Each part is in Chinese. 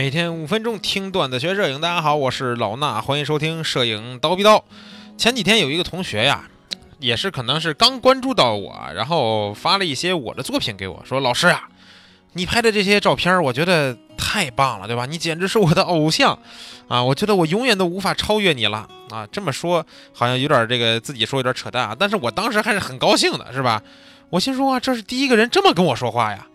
每天五分钟听段子学摄影，大家好，我是老衲，欢迎收听摄影刀逼刀。前几天有一个同学呀，也是可能是刚关注到我，然后发了一些我的作品给我，说老师啊，你拍的这些照片，我觉得太棒了，对吧？你简直是我的偶像啊！我觉得我永远都无法超越你了啊！这么说好像有点这个自己说有点扯淡啊，但是我当时还是很高兴的，是吧？我心说啊，这是第一个人这么跟我说话呀。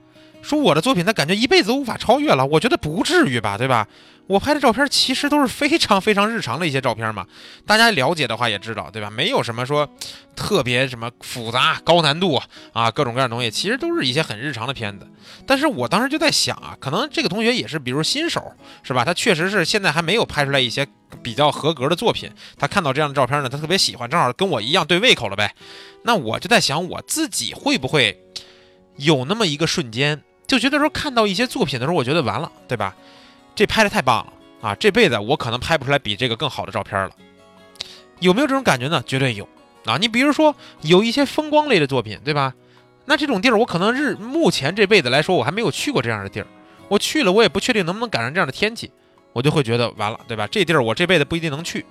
说我的作品，他感觉一辈子无法超越了。我觉得不至于吧，对吧？我拍的照片其实都是非常非常日常的一些照片嘛。大家了解的话也知道，对吧？没有什么说特别什么复杂、高难度啊，各种各样的东西，其实都是一些很日常的片子。但是我当时就在想啊，可能这个同学也是，比如新手，是吧？他确实是现在还没有拍出来一些比较合格的作品。他看到这样的照片呢，他特别喜欢，正好跟我一样对胃口了呗。那我就在想，我自己会不会有那么一个瞬间？就觉得说看到一些作品的时候，我觉得完了，对吧？这拍的太棒了啊！这辈子我可能拍不出来比这个更好的照片了。有没有这种感觉呢？绝对有啊！你比如说有一些风光类的作品，对吧？那这种地儿我可能日目前这辈子来说我还没有去过这样的地儿，我去了我也不确定能不能赶上这样的天气，我就会觉得完了，对吧？这地儿我这辈子不一定能去，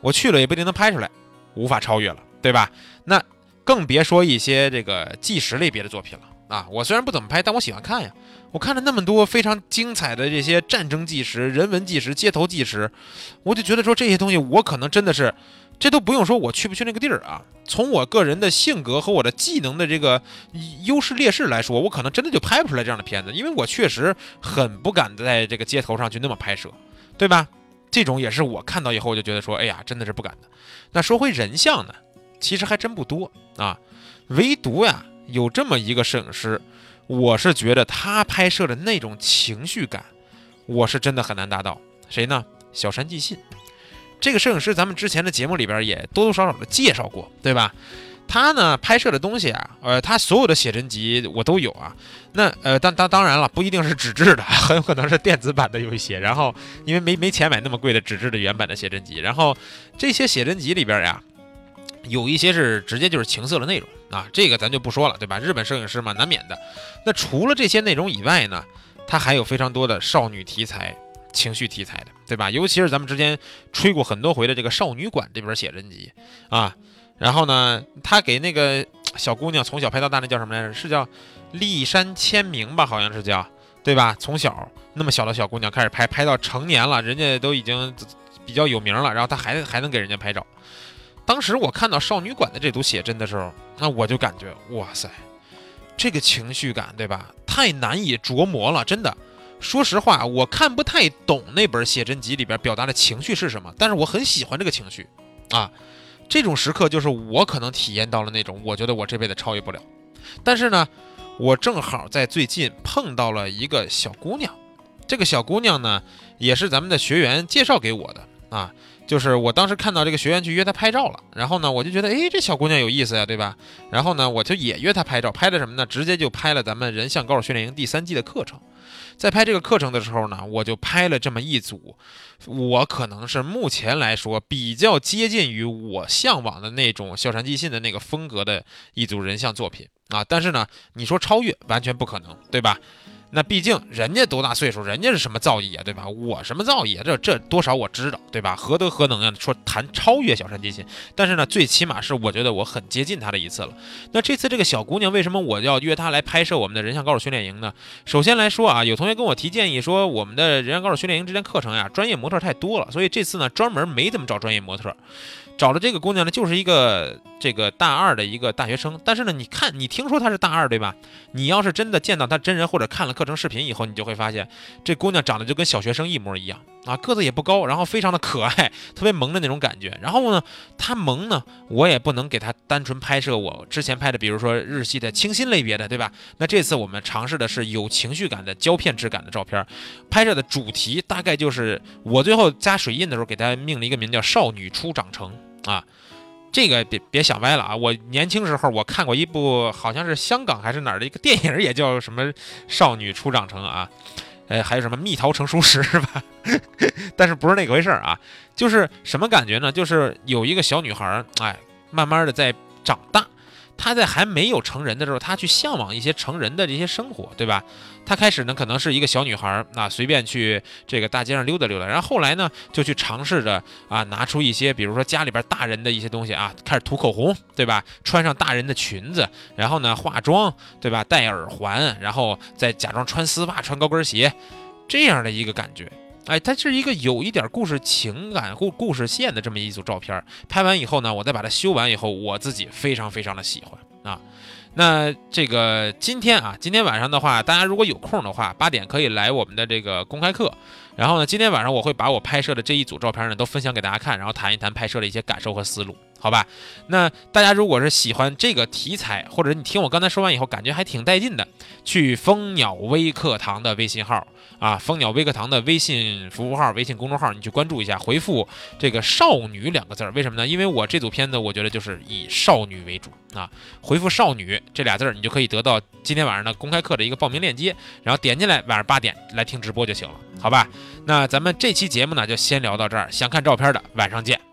我去了也不一定能拍出来，无法超越了，对吧？那更别说一些这个纪实类别的作品了。啊，我虽然不怎么拍，但我喜欢看呀。我看了那么多非常精彩的这些战争纪实、人文纪实、街头纪实，我就觉得说这些东西，我可能真的是，这都不用说我去不去那个地儿啊。从我个人的性格和我的技能的这个优势劣势来说，我可能真的就拍不出来这样的片子，因为我确实很不敢在这个街头上去那么拍摄，对吧？这种也是我看到以后我就觉得说，哎呀，真的是不敢的。那说回人像呢，其实还真不多啊，唯独呀。有这么一个摄影师，我是觉得他拍摄的那种情绪感，我是真的很难达到。谁呢？小山纪信。这个摄影师，咱们之前的节目里边也多多少少的介绍过，对吧？他呢拍摄的东西啊，呃，他所有的写真集我都有啊。那呃，当当当然了，不一定是纸质的，很有可能是电子版的有一些。然后因为没没钱买那么贵的纸质的原版的写真集，然后这些写真集里边呀。有一些是直接就是情色的内容啊，这个咱就不说了，对吧？日本摄影师嘛，难免的。那除了这些内容以外呢，它还有非常多的少女题材、情绪题材的，对吧？尤其是咱们之前吹过很多回的这个《少女馆》这本写真集啊。然后呢，他给那个小姑娘从小拍到大，那叫什么来着？是叫立山千明吧？好像是叫，对吧？从小那么小的小姑娘开始拍，拍到成年了，人家都已经比较有名了，然后他还还能给人家拍照。当时我看到少女馆的这组写真的时候，那我就感觉哇塞，这个情绪感对吧？太难以琢磨了，真的。说实话，我看不太懂那本写真集里边表达的情绪是什么，但是我很喜欢这个情绪啊。这种时刻就是我可能体验到了那种，我觉得我这辈子超越不了。但是呢，我正好在最近碰到了一个小姑娘，这个小姑娘呢，也是咱们的学员介绍给我的啊。就是我当时看到这个学员去约她拍照了，然后呢，我就觉得，哎，这小姑娘有意思呀，对吧？然后呢，我就也约她拍照，拍的什么呢？直接就拍了咱们人像高手训练营第三季的课程。在拍这个课程的时候呢，我就拍了这么一组，我可能是目前来说比较接近于我向往的那种笑山即信的那个风格的一组人像作品啊。但是呢，你说超越完全不可能，对吧？那毕竟人家多大岁数，人家是什么造诣啊，对吧？我什么造诣啊？这这多少我知道，对吧？何德何能啊？说谈超越小山基信，但是呢，最起码是我觉得我很接近他的一次了。那这次这个小姑娘为什么我要约她来拍摄我们的人像高手训练营呢？首先来说啊，有同学跟我提建议说，我们的人像高手训练营这节课程呀，专业模特太多了，所以这次呢，专门没怎么找专业模特。找的这个姑娘呢，就是一个这个大二的一个大学生，但是呢，你看，你听说她是大二对吧？你要是真的见到她真人或者看了课程视频以后，你就会发现这姑娘长得就跟小学生一模一样啊，个子也不高，然后非常的可爱，特别萌的那种感觉。然后呢，她萌呢，我也不能给她单纯拍摄我之前拍的，比如说日系的清新类别的，对吧？那这次我们尝试的是有情绪感的胶片质感的照片，拍摄的主题大概就是我最后加水印的时候给她命了一个名叫“少女初长成”。啊，这个别别想歪了啊！我年轻时候我看过一部好像是香港还是哪儿的一个电影，也叫什么《少女初长成》啊，呃，还有什么《蜜桃成熟时》是吧？但是不是那个回事儿啊？就是什么感觉呢？就是有一个小女孩，哎，慢慢的在长大，他在还没有成人的时候，他去向往一些成人的这些生活，对吧？他开始呢，可能是一个小女孩儿，那随便去这个大街上溜达溜达，然后后来呢，就去尝试着啊，拿出一些，比如说家里边大人的一些东西啊，开始涂口红，对吧？穿上大人的裙子，然后呢，化妆，对吧？戴耳环，然后再假装穿丝袜、穿高跟鞋，这样的一个感觉。哎，它是一个有一点故事情感故故事线的这么一组照片。拍完以后呢，我再把它修完以后，我自己非常非常的喜欢啊。那这个今天啊，今天晚上的话，大家如果有空的话，八点可以来我们的这个公开课。然后呢，今天晚上我会把我拍摄的这一组照片呢都分享给大家看，然后谈一谈拍摄的一些感受和思路。好吧，那大家如果是喜欢这个题材，或者你听我刚才说完以后感觉还挺带劲的，去蜂鸟微课堂的微信号啊，蜂鸟微课堂的微信服务号、微信公众号，你去关注一下，回复这个“少女”两个字儿。为什么呢？因为我这组片子，我觉得就是以少女为主啊。回回复“少女”这俩字儿，你就可以得到今天晚上的公开课的一个报名链接，然后点进来，晚上八点来听直播就行了，好吧？那咱们这期节目呢，就先聊到这儿。想看照片的，晚上见。